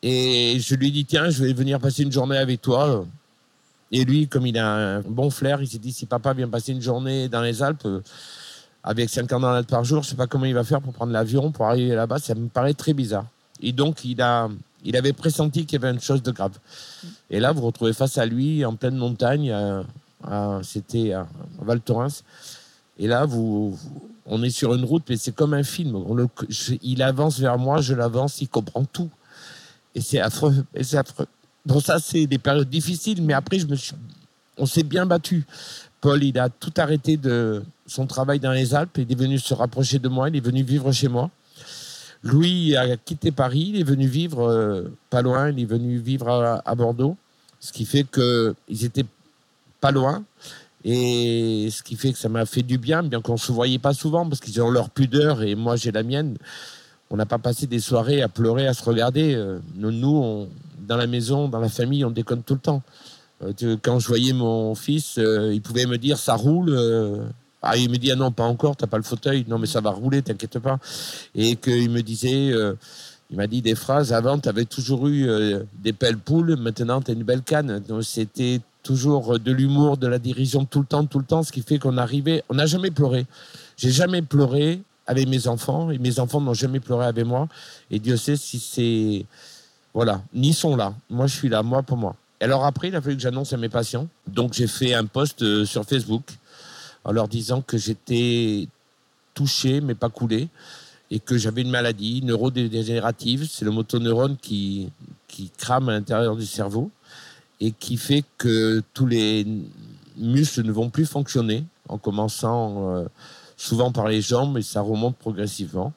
S2: Et je lui ai dit, tiens, je vais venir passer une journée avec toi. Et lui, comme il a un bon flair, il s'est dit, si papa vient passer une journée dans les Alpes, avec 50 malades par jour, je sais pas comment il va faire pour prendre l'avion, pour arriver là-bas. Ça me paraît très bizarre. Et donc, il, a, il avait pressenti qu'il y avait une chose de grave. Et là, vous vous retrouvez face à lui, en pleine montagne, c'était à Val Thorens. Et là, vous, on est sur une route, mais c'est comme un film. il avance vers moi, je l'avance, il comprend tout. Et c'est affreux. Et c'est affreux. Donc ça, c'est des périodes difficiles, mais après, je me suis, on s'est bien battu. Paul, il a tout arrêté de son travail dans les Alpes. Il est venu se rapprocher de moi. Il est venu vivre chez moi. Louis a quitté Paris. Il est venu vivre euh, pas loin. Il est venu vivre à, Bordeaux. Ce qui fait qu'ils étaient pas loin. Et ce qui fait que ça m'a fait du bien, bien qu'on ne se voyait pas souvent parce qu'ils ont leur pudeur et moi j'ai la mienne. On n'a pas passé des soirées à pleurer, à se regarder. Euh, nous, dans la maison, dans la famille, on déconne tout le temps. Euh, quand je voyais mon fils, euh, il pouvait me dire ça roule. Euh. Ah, il me dit ah non, pas encore, t'as pas le fauteuil. Non, mais ça va rouler, t'inquiète pas. Et qu'il me disait, il m'a dit des phrases. Avant, tu avais toujours eu des pelles poules, maintenant tu as une belle canne. Donc c'était toujours de l'humour, de la dirigetion tout le temps, tout le temps, ce qui fait qu'on arrivait. On n'a jamais pleuré. J'ai jamais pleuré avec mes enfants et mes enfants n'ont jamais pleuré avec moi. Et Dieu sait si c'est voilà, ni sont là. Moi, je suis là, moi pour moi alors après, il a fallu que j'annonce à mes patients. Donc j'ai fait un post euh, sur Facebook en leur disant que j'étais touché mais pas coulé et que j'avais une maladie neurodégénérative. C'est le motoneurone qui, qui crame à l'intérieur du cerveau et qui fait que tous les muscles ne vont plus fonctionner en commençant euh, souvent par les jambes et ça remonte progressivement.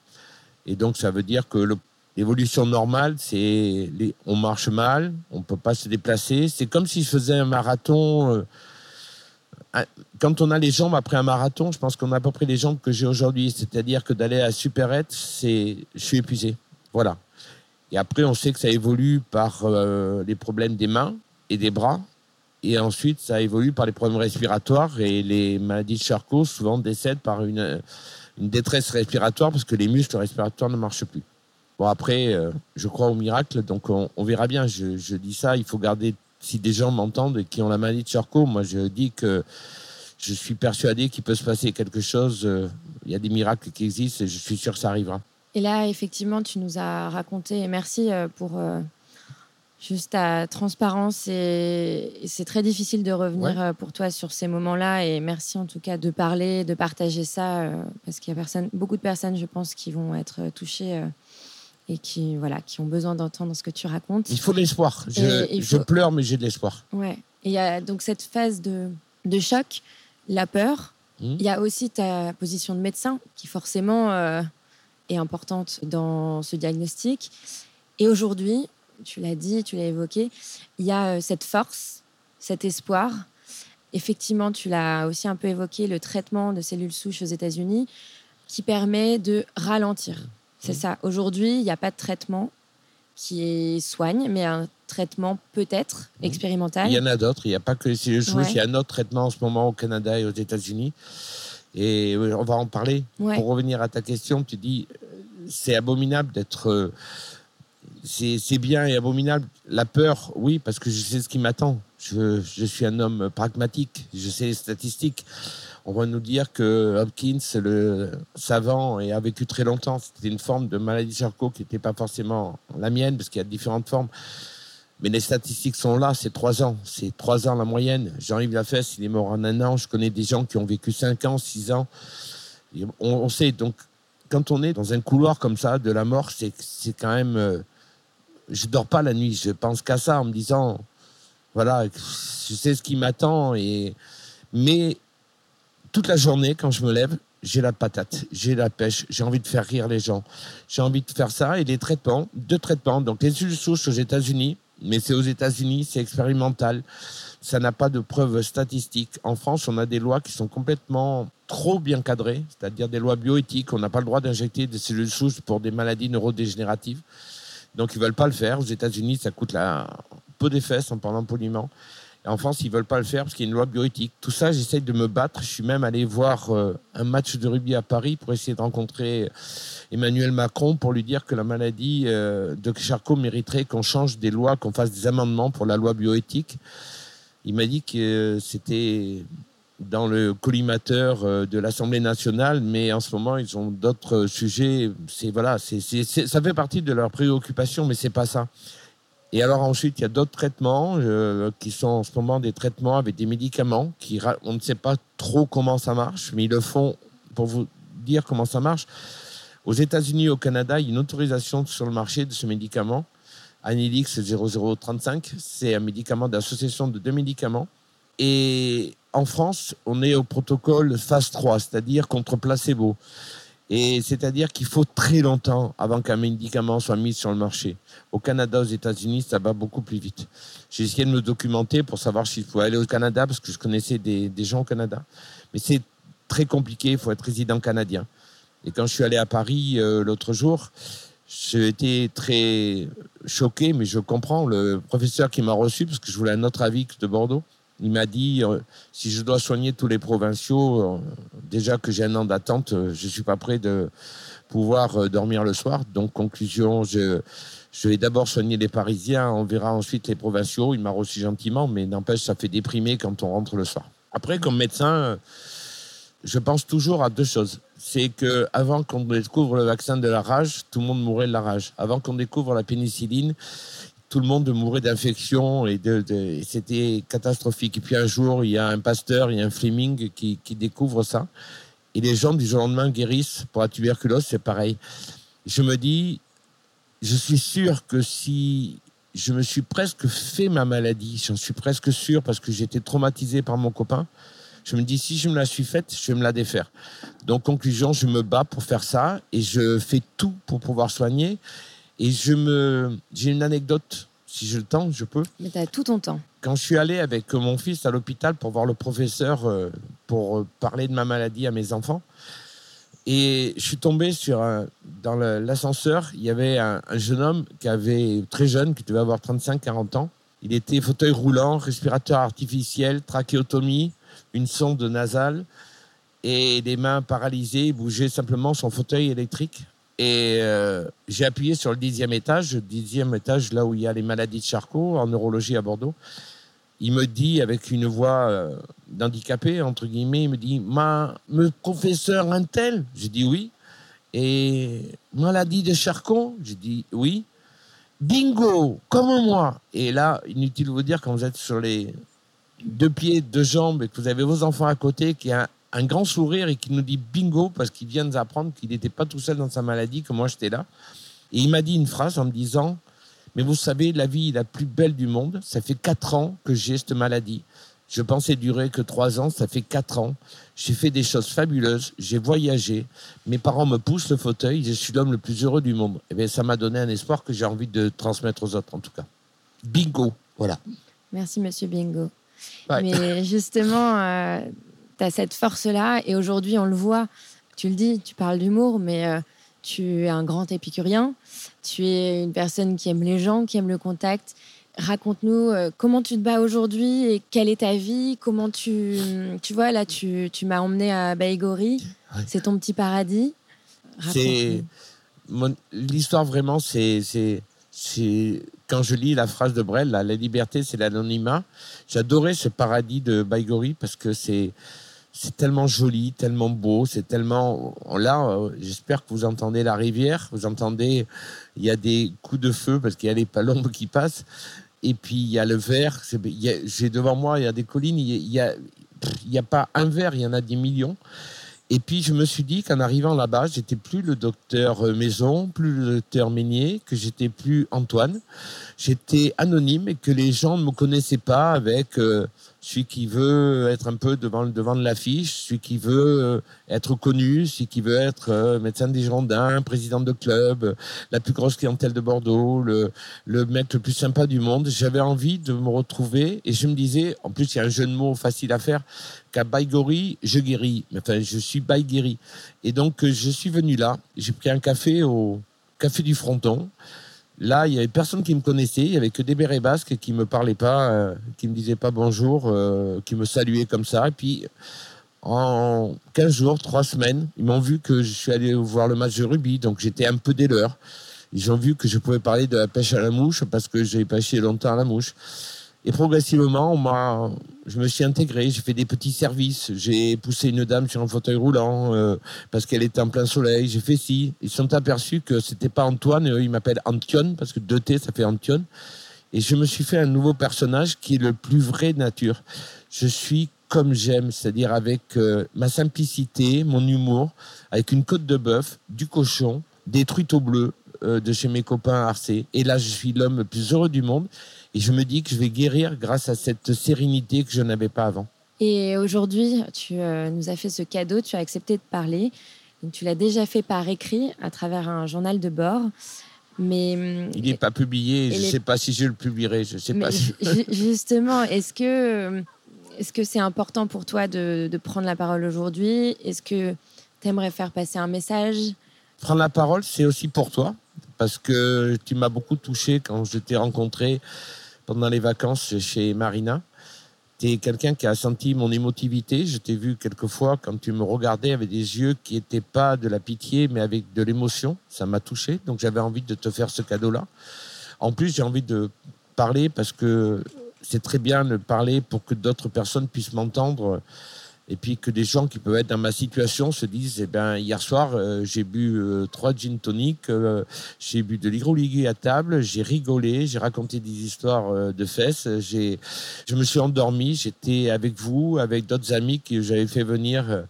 S2: Et donc ça veut dire que le L'évolution normale, c'est on marche mal, on peut pas se déplacer. C'est comme si je faisais un marathon. Euh, quand on a les jambes après un marathon, je pense qu'on a à peu près les jambes que j'ai aujourd'hui. C'est-à-dire que d'aller à Superette, c'est, je suis épuisé. Voilà. Et après, on sait que ça évolue par euh, les problèmes des mains et des bras. Et ensuite, ça évolue par les problèmes respiratoires. Et les maladies de Charcot souvent décèdent par une détresse respiratoire parce que les muscles respiratoires ne marchent plus. Bon, après, euh, je crois au miracle, donc on, verra bien. Je, dis ça, il faut garder, si des gens m'entendent et qui ont la maladie de Charcot, moi je dis que je suis persuadé qu'il peut se passer quelque chose. Euh, il y a des miracles qui existent et je suis sûr que ça arrivera.
S1: Et là, effectivement, tu nous as raconté, et merci euh, pour, juste ta transparence et c'est très difficile de revenir pour toi sur ces moments-là et merci en tout cas de parler, de partager ça parce qu'il y a personne, beaucoup de personnes, je pense, qui vont être touchées et qui voilà, qui ont besoin d'entendre ce que tu racontes.
S2: Il faut de l'espoir. Je, pleure, mais j'ai de l'espoir.
S1: Ouais. Et il y a donc cette phase de, de choc, la peur. Mmh. Il y a aussi ta position de médecin qui forcément est importante dans ce diagnostic. Et aujourd'hui, tu l'as dit, tu l'as évoqué, il y a euh, cette force, cet espoir. Effectivement, tu l'as aussi un peu évoqué, le traitement de cellules souches aux États-Unis qui permet de ralentir. C'est mmh. ça. Aujourd'hui, il n'y a pas de traitement qui soigne, mais un traitement peut-être mmh. expérimental.
S2: Il y en a d'autres. Il n'y a pas que les cellules souches. Il y a un autre traitement en ce moment au Canada et aux États-Unis. Et on va en parler. Pour revenir à ta question, tu dis c'est abominable d'être. Euh, c'est bien et abominable. La peur, oui, parce que je sais ce qui m'attend. Je, suis un homme pragmatique. Je sais les statistiques. On va nous dire que Hopkins, le savant, et a vécu très longtemps. C'était une forme de maladie Charcot qui n'était pas forcément la mienne, parce qu'il y a différentes formes. Mais les statistiques sont là, c'est trois ans. C'est trois ans la moyenne. Jean-Yves Lafesse, il est mort en un an. Je connais des gens qui ont vécu cinq ans, six ans. On, sait, donc, quand on est dans un couloir comme ça de la mort, c'est quand même. Euh, je dors pas la nuit. Je pense qu'à ça en me disant, voilà, je sais ce qui m'attend. Et mais toute la journée, quand je me lève, j'ai la patate, j'ai la pêche, j'ai envie de faire rire les gens, j'ai envie de faire ça. Et les traitements, deux traitements. Donc les cellules souches aux États-Unis, mais c'est aux États-Unis, c'est expérimental. Ça n'a pas de preuves statistiques. En France, on a des lois qui sont complètement trop bien cadrées, c'est-à-dire des lois bioéthiques. On n'a pas le droit d'injecter des cellules souches pour des maladies neurodégénératives. Donc, ils ne veulent pas le faire. Aux États-Unis, ça coûte la... peu des fesses en parlant poliment. En France, ils ne veulent pas le faire parce qu'il y a une loi bioéthique. Tout ça, j'essaye de me battre. Je suis même allé voir euh, un match de rugby à Paris pour essayer de rencontrer Emmanuel Macron pour lui dire que la maladie euh, de Charcot mériterait qu'on change des lois, qu'on fasse des amendements pour la loi bioéthique. Il m'a dit que c'était dans le collimateur euh, de l'Assemblée nationale, mais en ce moment, ils ont d'autres sujets. C'est voilà, ça fait partie de leurs préoccupations, mais c'est pas ça. Et alors ensuite, il y a d'autres traitements euh, qui sont en ce moment des traitements avec des médicaments qui on ne sait pas trop comment ça marche, mais ils le font pour vous dire comment ça marche. Aux États-Unis au Canada, il y a une autorisation sur le marché de ce médicament, Anilix 0035. C'est un médicament d'association de deux médicaments. Et en France, on est au protocole phase 3, c'est-à-dire contre placebo. Et c'est-à-dire qu'il faut très longtemps avant qu'un médicament soit mis sur le marché. Au Canada, aux États-Unis, ça va beaucoup plus vite. J'ai essayé de me documenter pour savoir s'il faut aller au Canada, parce que je connaissais des, gens au Canada. Mais c'est très compliqué, il faut être résident canadien. Et quand je suis allé à Paris euh, l'autre jour, j'ai été très choqué, mais je comprends le professeur qui m'a reçu, parce que je voulais un autre avis que de Bordeaux. Il m'a dit euh, si je dois soigner tous les provinciaux, euh, déjà que j'ai un an d'attente, je ne suis pas prêt de pouvoir dormir le soir. Donc, conclusion, je, je vais d'abord soigner les Parisiens, on verra ensuite les provinciaux. Il m'a reçu gentiment, mais n'empêche, ça fait déprimer quand on rentre le soir. Après, comme médecin, je pense toujours à deux choses. C'est que avant qu'on découvre le vaccin de la rage, tout le monde mourait de la rage. Avant qu'on découvre la pénicilline, tout le monde mourait d'infection et, c'était catastrophique. Et puis un jour, il y a un pasteur, il y a un Fleming qui, qui découvre ça. Et les gens du jour au lendemain guérissent. Pour la tuberculose, c'est pareil. Je me dis, je suis sûr que si je me suis presque fait ma maladie, j'en suis presque sûr parce que j'étais traumatisé par mon copain, je me dis, si je me la suis faite, je vais me la défaire. Donc, conclusion, je me bats pour faire ça et je fais tout pour pouvoir soigner. Et je me, j'ai une anecdote. Si j'ai le temps, je peux.
S1: Mais tu as tout ton temps.
S2: Quand je suis allé avec mon fils à l'hôpital pour voir le professeur, euh, pour euh, parler de ma maladie à mes enfants, et je suis tombé sur un, dans l'ascenseur, il y avait un, un, jeune homme qui avait très jeune, qui devait avoir 35-40 ans. Il était fauteuil roulant, respirateur artificiel, trachéotomie, une sonde nasale et des mains paralysées, il bougeait simplement son fauteuil électrique. Et euh, j'ai appuyé sur le dixième étage, le dixième étage là où il y a les maladies de Charcot, en neurologie à Bordeaux. Il me dit avec une voix euh, d'handicapé, entre guillemets, il me dit Ma, me professeur un tel J'ai dit oui. Et maladie de Charcot? J'ai dit oui. bingo, comme moi. Et là, inutile de vous dire, quand vous êtes sur les deux pieds, deux jambes, et que vous avez vos enfants à côté, qui a un, grand sourire et qui nous dit bingo, parce qu'il vient nous apprendre qu'il n'était pas tout seul dans sa maladie, que moi j'étais là. Et il m'a dit une phrase en me disant, mais vous savez, la vie la plus belle du monde, ça fait quatre ans que j'ai cette maladie. Je pensais durer que trois ans, ça fait quatre ans. J'ai fait des choses fabuleuses, j'ai voyagé, mes parents me poussent le fauteuil, je suis l'homme le plus heureux du monde. Et eh bien, ça m'a donné un espoir que j'ai envie de transmettre aux autres, en tout cas. Bingo, voilà.
S1: Merci, monsieur Bingo. Mais [laughs] justement, euh, tu as cette force-là, et aujourd'hui, on le voit, tu le dis, tu parles d'humour, mais euh, tu es un grand épicurien, tu es une personne qui aime les gens, qui aime le contact, Raconte-nous euh, comment tu te bats aujourd'hui et quelle est ta vie, comment tu... Tu vois, là, tu, tu m'as emmené à Baïgori, c'est ton petit paradis.
S2: C'est... L'histoire, vraiment, c'est... Quand je lis la phrase de Brel, la, liberté, c'est l'anonymat, j'adorais ce paradis de Baïgori parce que c'est c'est tellement joli, tellement beau, c'est tellement. Là, euh, j'espère que vous entendez la rivière, vous entendez, il y a des coups de feu parce qu'il y a les palombes qui passent. Et puis il y a le vert. J'ai devant moi, il y a des collines. Il n'y a, a pas un vert, il y en a des millions. Et puis je me suis dit qu'en arrivant là-bas, j'étais plus le docteur Maison, plus le docteur Meunier, que j'étais plus Antoine. J'étais anonyme et que les gens ne me connaissaient pas avec euh, celui qui veut être un peu devant, devant de l'affiche, celui qui veut euh, être connu, celui qui veut être euh, médecin des Girondins, président de club, la plus grosse clientèle de Bordeaux, le, le mec le plus sympa du monde. J'avais envie de me retrouver et je me disais, en plus il y a un jeu de mots facile à faire, qu'à Baïgori, je guéris. Enfin, je suis Baïguéri. Et donc euh, je suis venu là, j'ai pris un café au Café du Fronton. Là, il y avait personne qui me connaissait, il y avait que des bérets basques qui me parlaient pas, euh, qui me disaient pas bonjour, euh, qui me saluaient comme ça. Et puis, en 15 jours, 3 semaines, ils m'ont vu que je suis allé voir le match de rugby, donc j'étais un peu des leurs. Ils ont vu que je pouvais parler de la pêche à la mouche parce que j'ai pêché longtemps à la mouche. Et progressivement, je me suis intégré, j'ai fait des petits services, j'ai poussé une dame sur un fauteuil roulant euh, parce qu'elle était en plein soleil, j'ai fait ci. Ils se sont aperçus que c'était pas Antoine, eux, ils m'appellent Antion parce que deux T, ça fait Antion. Et je me suis fait un nouveau personnage qui est le plus vrai nature. Je suis comme j'aime, c'est-à-dire avec euh, ma simplicité, mon humour, avec une côte de bœuf, du cochon, des truiteaux bleus euh, de chez mes copains Arcé. Et là, je suis l'homme le plus heureux du monde. Et je me dis que je vais guérir grâce à cette sérénité que je n'avais pas avant.
S1: Et aujourd'hui, tu euh, nous as fait ce cadeau, tu as accepté de parler. Donc, tu l'as déjà fait par écrit à travers un journal de bord. Mais
S2: il n'est pas publié. Je ne sais pas si je le publierai. Je sais pas. [laughs]
S1: Justement, est-ce que est-ce que c'est important pour toi de, de prendre la parole aujourd'hui? Est-ce que tu aimerais faire passer un message?
S2: Prendre la parole, c'est aussi pour toi, parce que tu m'as beaucoup touché quand je t'ai rencontré pendant les vacances chez Marina. Tu es quelqu'un qui a senti mon émotivité. Je t'ai vu quelquefois quand tu me regardais avec des yeux qui n'étaient pas de la pitié, mais avec de l'émotion. Ça m'a touché. Donc j'avais envie de te faire ce cadeau-là. En plus, j'ai envie de parler parce que c'est très bien de parler pour que d'autres personnes puissent m'entendre et puis que des gens qui peuvent être dans ma situation se disent eh ben hier soir euh, j'ai bu euh, trois gin tonic euh, j'ai bu de l'hydroligue à table j'ai rigolé j'ai raconté des histoires de fesses j'ai je me suis endormi j'étais avec vous avec d'autres amis que j'avais fait venir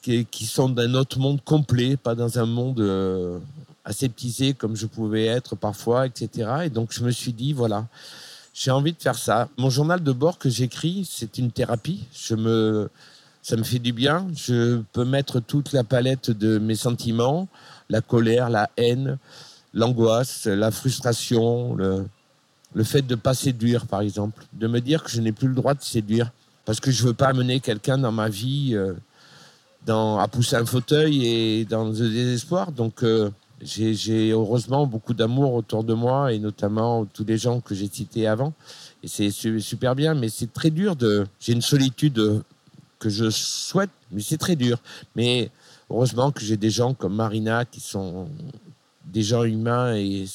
S2: qui, qui, sont d'un autre monde complet pas dans un monde aseptisé comme je pouvais être parfois etc et donc je me suis dit voilà j'ai envie de faire ça. Mon journal de bord que j'écris, c'est une thérapie. Ça me fait du bien. Je peux mettre toute la palette de mes sentiments, la colère, la haine, l'angoisse, la frustration, le, fait de pas séduire, par exemple, de me dire que je n'ai plus le droit de séduire parce que je veux pas amener quelqu'un dans ma vie euh, à pousser un fauteuil et dans le désespoir. Donc euh, j'ai heureusement beaucoup d'amour autour de moi et notamment tous les gens que j'ai cités avant. Et c'est super bien, mais c'est très dur de. J'ai une solitude que je souhaite, mais c'est très dur. Mais heureusement que j'ai des gens comme Marina qui sont des gens humains et,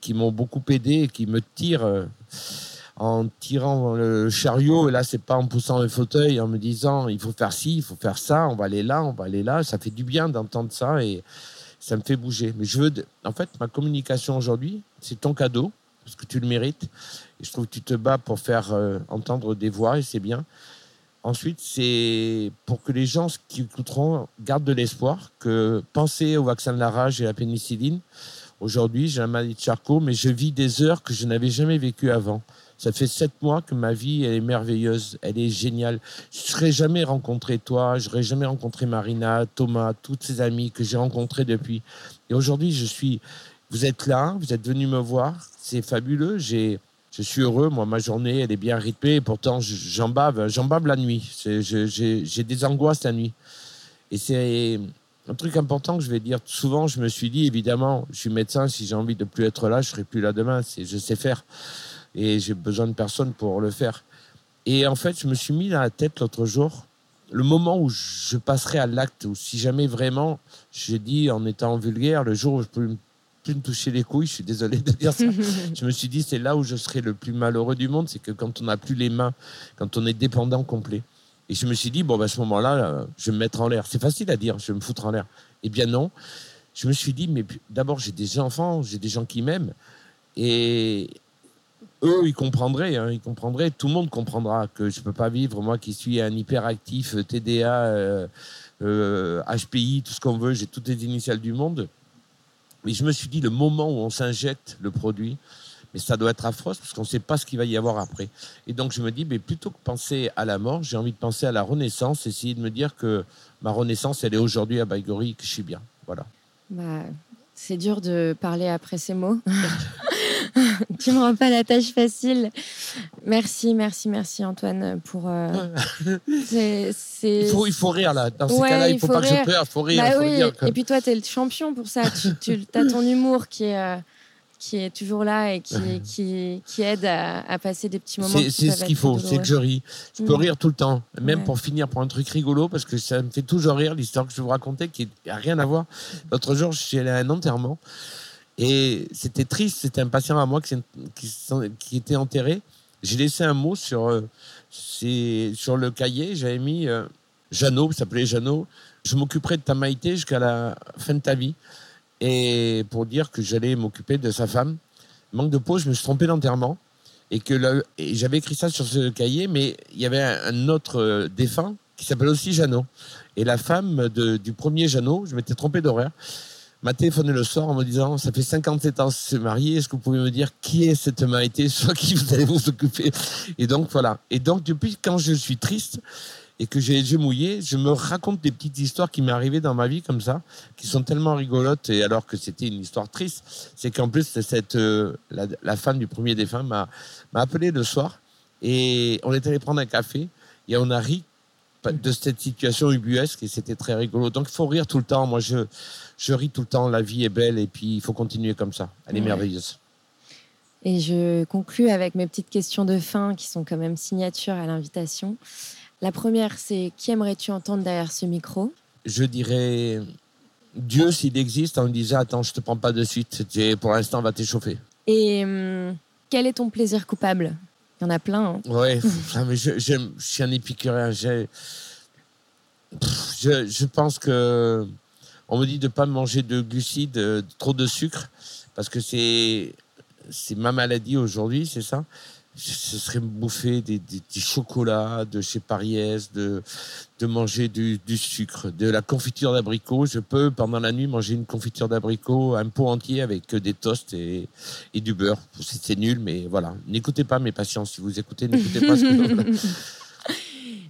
S2: qui m'ont beaucoup aidé et qui me tirent euh, en tirant le chariot. Et là, c'est pas en poussant un fauteuil, en me disant il faut faire ci, il faut faire ça, on va aller là, on va aller là. Ça fait du bien d'entendre ça et ça me fait bouger. Mais je veux, en fait, ma communication aujourd'hui, c'est ton cadeau, parce que tu le mérites. Et je trouve que tu te bats pour faire euh, entendre des voix, et c'est bien. Ensuite, c'est pour que les gens qui écouteront gardent de l'espoir, que penser au vaccin de la rage et à la pénicilline. Aujourd'hui, j'ai un maladie de Charcot, mais je vis des heures que je n'avais jamais vécues avant. Ça fait sept mois que ma vie elle est merveilleuse, elle est géniale. Je ne serais jamais rencontré toi, je n'aurais jamais rencontré Marina, Thomas, toutes ces amis que j'ai rencontrés depuis. Et aujourd'hui, je suis. Vous êtes là, vous êtes venus me voir, c'est fabuleux. J'ai, je suis heureux. Moi, ma journée, elle est bien rythmée. Pourtant, j'en bave, j'en bave la nuit. J'ai des angoisses la nuit. Et c'est un truc important que je vais dire. Souvent, je me suis dit, évidemment, je suis médecin. Si j'ai envie de plus être là, je serai plus là demain. Je sais faire et j'ai besoin de personne pour le faire. Et en fait, je me suis mis dans la tête l'autre jour, le moment où je passerai à l'acte, ou si jamais vraiment, j'ai dit en étant vulgaire, le jour où je peux plus me toucher les couilles, je suis désolé de dire ça, [laughs] je me suis dit c'est là où je serai le plus malheureux du monde, c'est que quand on n'a plus les mains, quand on est dépendant complet. Et je me suis dit, bon, ben, à ce moment-là, je vais me mettre en l'air. C'est facile à dire, je vais me foutre en l'air. Eh bien non. Je me suis dit, mais d'abord, j'ai des enfants, j'ai des gens qui m'aiment. Et, eux, ils comprendraient, hein, ils comprendraient, tout le monde comprendra que je ne peux pas vivre, moi qui suis un hyperactif, TDA, euh, euh, HPI, tout ce qu'on veut, j'ai toutes les initiales du monde. Mais je me suis dit, le moment où on s'injecte le produit, mais ça doit être affreux parce qu'on ne sait pas ce qu'il va y avoir après. Et donc je me dis, mais plutôt que penser à la mort, j'ai envie de penser à la renaissance, essayer de me dire que ma renaissance, elle est aujourd'hui à Baïgori, que je suis bien. Voilà.
S1: Bah, c'est dur de parler après ces mots. [laughs] tu me rends pas la tâche facile. Merci, merci, merci Antoine pour. Euh, [laughs]
S2: il, faut, il faut rire là. Dans ces cas-là, il faut, faut pas que je pleure, il faut rire.
S1: Bah oui. Et puis toi, tu es le champion pour ça. Tu, as ton humour qui est. Euh, qui est toujours là et qui, [laughs] qui, qui aide à, passer des petits moments.
S2: C'est ce qu'il faut, c'est que je ris. Je peux mm. rire tout le temps, même pour finir pour un truc rigolo, parce que ça me fait toujours rire l'histoire que je vous raconter qui n'a rien à voir. L'autre jour, je suis allé à un enterrement et c'était triste, c'était un patient à moi qui, qui, était enterré. J'ai laissé un mot sur, euh, sur le cahier, j'avais mis euh, Jeannot, il s'appelait Jeannot. Je m'occuperai de ta maïté jusqu'à la fin de ta vie. Et pour dire que j'allais m'occuper de sa femme. Manque de peau, je me suis trompé d'enterrement. Et que j'avais écrit ça sur ce cahier, mais il y avait un autre euh, défunt qui s'appelle aussi Jeannot. Et la femme du premier Jeannot, je m'étais trompé d'horaire m'a téléphoné le soir en me disant ça fait 57 ans que c'est marié, est-ce que vous pouvez me dire qui est cette maïté, soit qui vous allez vous occuper? Et donc voilà. Et donc depuis quand je suis triste et que j'ai les yeux mouillés, je me raconte des petites histoires qui m'est arrivées dans ma vie comme ça, qui sont tellement rigolotes et alors que c'était une histoire triste, c'est qu'en plus cette euh, la, femme du premier défunt m'a m'a appelé le soir et on est allé prendre un café et on a ri de cette situation ubuesque et c'était très rigolo. Donc il faut rire tout le temps. Moi je je ris tout le temps, la vie est belle et puis il faut continuer comme ça. Elle est merveilleuse.
S1: Et je conclus avec mes petites questions de fin qui sont quand même signatures à l'invitation. La première, c'est qui aimerais-tu entendre derrière ce micro?
S2: Je dirais Dieu, s'il existe, en disant Attends, je te prends pas de suite, pour l'instant, va t'échauffer.
S1: Et hum, quel est ton plaisir coupable? Il y en a plein. Hein.
S2: Oui, ah, [laughs] je, je, suis un épicurien. Je, je pense que on me dit de ne pas manger de glucides, euh, trop de sucre, parce que c'est c'est ma maladie aujourd'hui, c'est ça? Ce serait bouffer des, des, chocolats de chez Pariès, de, de manger du, sucre, de la confiture d'abricot. Je peux, pendant la nuit, manger une confiture d'abricot, un pot entier avec des toasts et, et du beurre. C'est nul, mais voilà. N'écoutez pas mes patients. Si vous écoutez, n'écoutez pas ce que... [laughs]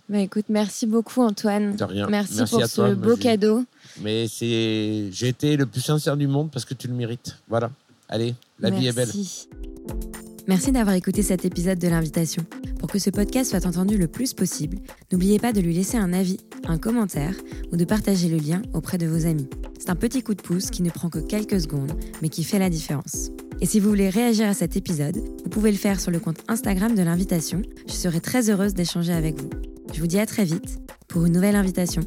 S1: Bah, écoute, merci beaucoup Antoine. Merci, pour ce beau cadeau.
S2: Mais c'est, j'ai été le plus sincère du monde parce que tu le mérites. Voilà. Allez, la vie est belle.
S1: Merci d'avoir écouté cet épisode de l'invitation. Pour que ce podcast soit entendu le plus possible, n'oubliez pas de lui laisser un avis, un commentaire ou de partager le lien auprès de vos amis. C'est un petit coup de pouce qui ne prend que quelques secondes, mais qui fait la différence. Et si vous voulez réagir à cet épisode, vous pouvez le faire sur le compte Instagram de l'invitation. Je serai très heureuse d'échanger avec vous. Je vous dis à très vite pour une nouvelle invitation.